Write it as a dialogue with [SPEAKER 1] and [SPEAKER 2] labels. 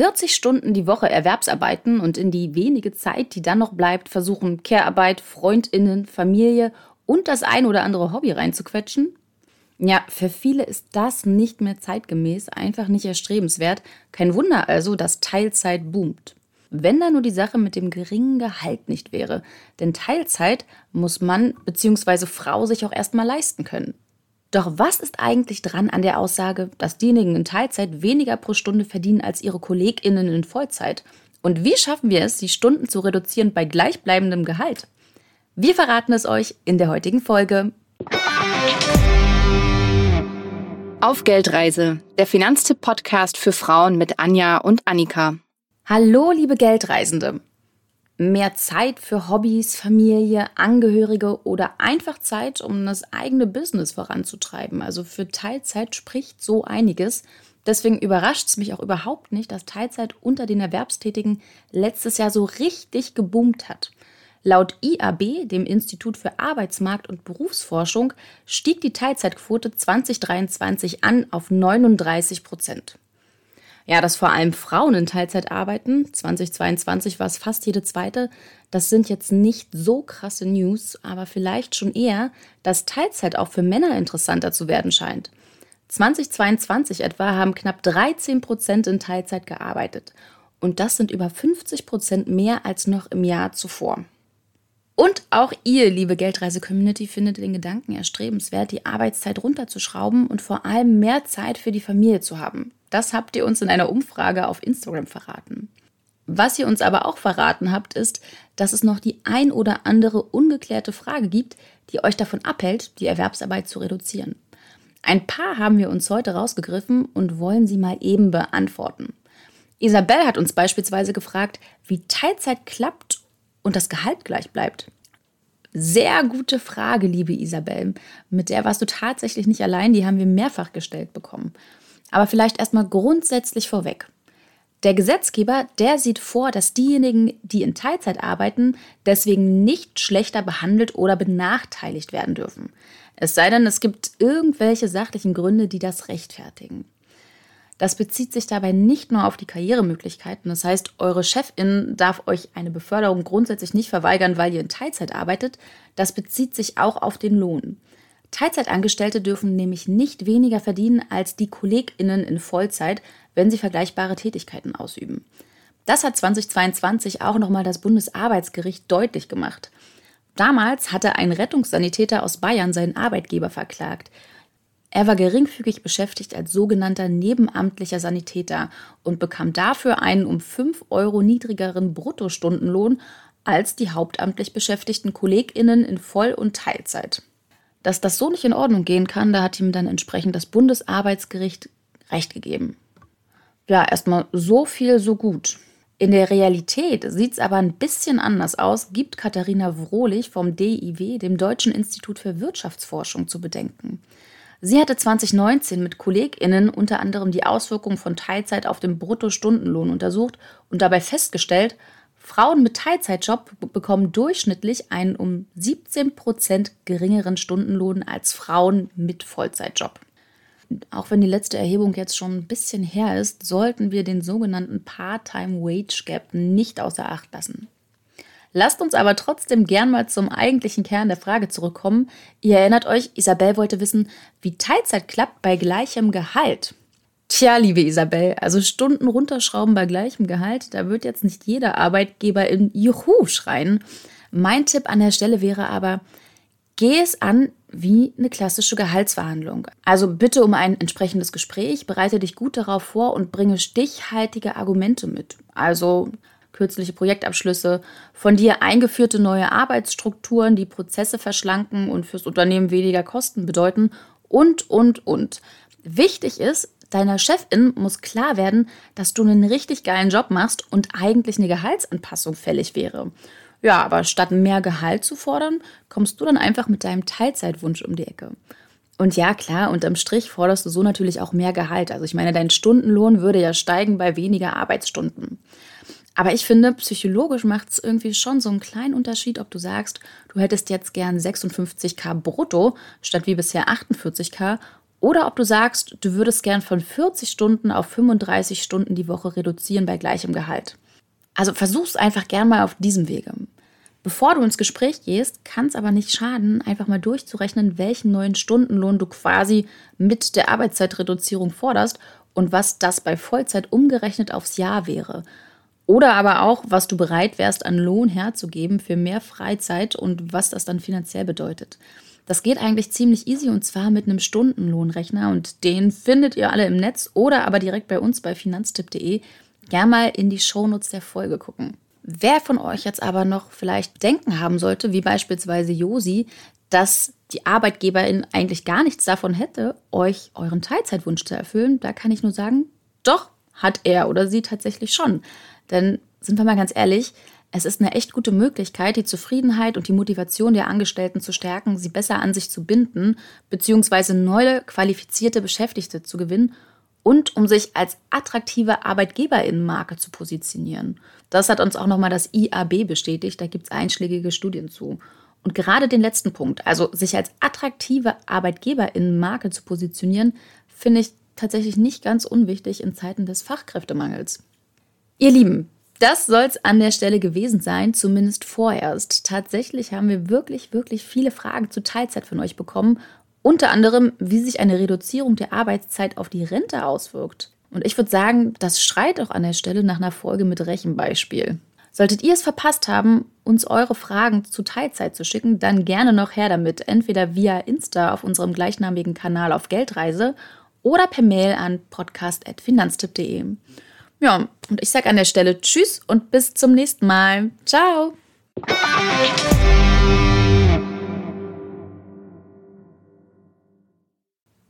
[SPEAKER 1] 40 Stunden die Woche Erwerbsarbeiten und in die wenige Zeit, die dann noch bleibt, versuchen, Care-Arbeit, Freundinnen, Familie und das ein oder andere Hobby reinzuquetschen? Ja, für viele ist das nicht mehr zeitgemäß, einfach nicht erstrebenswert. Kein Wunder also, dass Teilzeit boomt. Wenn da nur die Sache mit dem geringen Gehalt nicht wäre. Denn Teilzeit muss Mann bzw. Frau sich auch erstmal leisten können. Doch was ist eigentlich dran an der Aussage, dass diejenigen in Teilzeit weniger pro Stunde verdienen als ihre KollegInnen in Vollzeit? Und wie schaffen wir es, die Stunden zu reduzieren bei gleichbleibendem Gehalt? Wir verraten es euch in der heutigen Folge.
[SPEAKER 2] Auf Geldreise, der Finanztipp-Podcast für Frauen mit Anja und Annika.
[SPEAKER 1] Hallo, liebe Geldreisende. Mehr Zeit für Hobbys, Familie, Angehörige oder einfach Zeit, um das eigene Business voranzutreiben. Also für Teilzeit spricht so einiges. Deswegen überrascht es mich auch überhaupt nicht, dass Teilzeit unter den Erwerbstätigen letztes Jahr so richtig geboomt hat. Laut IAB, dem Institut für Arbeitsmarkt und Berufsforschung, stieg die Teilzeitquote 2023 an auf 39 Prozent. Ja, dass vor allem Frauen in Teilzeit arbeiten, 2022 war es fast jede zweite, das sind jetzt nicht so krasse News, aber vielleicht schon eher, dass Teilzeit auch für Männer interessanter zu werden scheint. 2022 etwa haben knapp 13 Prozent in Teilzeit gearbeitet. Und das sind über 50 Prozent mehr als noch im Jahr zuvor. Und auch ihr, liebe Geldreise-Community, findet den Gedanken erstrebenswert, die Arbeitszeit runterzuschrauben und vor allem mehr Zeit für die Familie zu haben. Das habt ihr uns in einer Umfrage auf Instagram verraten. Was ihr uns aber auch verraten habt, ist, dass es noch die ein oder andere ungeklärte Frage gibt, die euch davon abhält, die Erwerbsarbeit zu reduzieren. Ein paar haben wir uns heute rausgegriffen und wollen sie mal eben beantworten. Isabel hat uns beispielsweise gefragt, wie Teilzeit klappt und das Gehalt gleich bleibt? Sehr gute Frage, liebe Isabel. Mit der warst du tatsächlich nicht allein, die haben wir mehrfach gestellt bekommen. Aber vielleicht erstmal grundsätzlich vorweg. Der Gesetzgeber, der sieht vor, dass diejenigen, die in Teilzeit arbeiten, deswegen nicht schlechter behandelt oder benachteiligt werden dürfen. Es sei denn, es gibt irgendwelche sachlichen Gründe, die das rechtfertigen. Das bezieht sich dabei nicht nur auf die Karrieremöglichkeiten. Das heißt, eure Chefin darf euch eine Beförderung grundsätzlich nicht verweigern, weil ihr in Teilzeit arbeitet. Das bezieht sich auch auf den Lohn. Teilzeitangestellte dürfen nämlich nicht weniger verdienen als die KollegInnen in Vollzeit, wenn sie vergleichbare Tätigkeiten ausüben. Das hat 2022 auch nochmal das Bundesarbeitsgericht deutlich gemacht. Damals hatte ein Rettungssanitäter aus Bayern seinen Arbeitgeber verklagt. Er war geringfügig beschäftigt als sogenannter nebenamtlicher Sanitäter und bekam dafür einen um 5 Euro niedrigeren Bruttostundenlohn als die hauptamtlich beschäftigten KollegInnen in Voll- und Teilzeit. Dass das so nicht in Ordnung gehen kann, da hat ihm dann entsprechend das Bundesarbeitsgericht Recht gegeben. Ja, erstmal so viel, so gut. In der Realität sieht es aber ein bisschen anders aus, gibt Katharina Wrohlich vom DIW, dem Deutschen Institut für Wirtschaftsforschung, zu bedenken. Sie hatte 2019 mit KollegInnen unter anderem die Auswirkungen von Teilzeit auf den Bruttostundenlohn untersucht und dabei festgestellt, Frauen mit Teilzeitjob bekommen durchschnittlich einen um 17 Prozent geringeren Stundenlohn als Frauen mit Vollzeitjob. Auch wenn die letzte Erhebung jetzt schon ein bisschen her ist, sollten wir den sogenannten Part-Time Wage Gap nicht außer Acht lassen. Lasst uns aber trotzdem gern mal zum eigentlichen Kern der Frage zurückkommen. Ihr erinnert euch, Isabel wollte wissen, wie Teilzeit klappt bei gleichem Gehalt. Tja, liebe Isabel, also Stunden runterschrauben bei gleichem Gehalt, da wird jetzt nicht jeder Arbeitgeber in Juhu schreien. Mein Tipp an der Stelle wäre aber, geh es an wie eine klassische Gehaltsverhandlung. Also bitte um ein entsprechendes Gespräch, bereite dich gut darauf vor und bringe stichhaltige Argumente mit. Also kürzliche Projektabschlüsse, von dir eingeführte neue Arbeitsstrukturen, die Prozesse verschlanken und fürs Unternehmen weniger Kosten bedeuten und, und, und. Wichtig ist, deiner Chefin muss klar werden, dass du einen richtig geilen Job machst und eigentlich eine Gehaltsanpassung fällig wäre. Ja, aber statt mehr Gehalt zu fordern, kommst du dann einfach mit deinem Teilzeitwunsch um die Ecke. Und ja, klar, unterm Strich forderst du so natürlich auch mehr Gehalt. Also ich meine, dein Stundenlohn würde ja steigen bei weniger Arbeitsstunden. Aber ich finde, psychologisch macht es irgendwie schon so einen kleinen Unterschied, ob du sagst, du hättest jetzt gern 56k brutto statt wie bisher 48k oder ob du sagst, du würdest gern von 40 Stunden auf 35 Stunden die Woche reduzieren bei gleichem Gehalt. Also versuch's einfach gern mal auf diesem Wege. Bevor du ins Gespräch gehst, kann es aber nicht schaden, einfach mal durchzurechnen, welchen neuen Stundenlohn du quasi mit der Arbeitszeitreduzierung forderst und was das bei Vollzeit umgerechnet aufs Jahr wäre. Oder aber auch, was du bereit wärst, an Lohn herzugeben für mehr Freizeit und was das dann finanziell bedeutet. Das geht eigentlich ziemlich easy und zwar mit einem Stundenlohnrechner und den findet ihr alle im Netz oder aber direkt bei uns bei finanztipp.de. Gern mal in die Shownotes der Folge gucken. Wer von euch jetzt aber noch vielleicht denken haben sollte, wie beispielsweise Josi, dass die Arbeitgeberin eigentlich gar nichts davon hätte, euch euren Teilzeitwunsch zu erfüllen, da kann ich nur sagen, doch, hat er oder sie tatsächlich schon. Denn sind wir mal ganz ehrlich, es ist eine echt gute Möglichkeit, die Zufriedenheit und die Motivation der Angestellten zu stärken, sie besser an sich zu binden, beziehungsweise neue qualifizierte Beschäftigte zu gewinnen und um sich als attraktive Arbeitgeberinnenmarke zu positionieren. Das hat uns auch nochmal das IAB bestätigt, da gibt es einschlägige Studien zu. Und gerade den letzten Punkt, also sich als attraktive Arbeitgeberinnenmarke zu positionieren, finde ich tatsächlich nicht ganz unwichtig in Zeiten des Fachkräftemangels. Ihr Lieben, das soll es an der Stelle gewesen sein, zumindest vorerst. Tatsächlich haben wir wirklich, wirklich viele Fragen zu Teilzeit von euch bekommen unter anderem, wie sich eine Reduzierung der Arbeitszeit auf die Rente auswirkt. Und ich würde sagen, das schreit auch an der Stelle nach einer Folge mit Rechenbeispiel. Solltet ihr es verpasst haben, uns eure Fragen zu Teilzeit zu schicken, dann gerne noch her damit. Entweder via Insta auf unserem gleichnamigen Kanal auf Geldreise oder per Mail an podcast.finanztipp.de. Ja, und ich sage an der Stelle Tschüss und bis zum nächsten Mal. Ciao!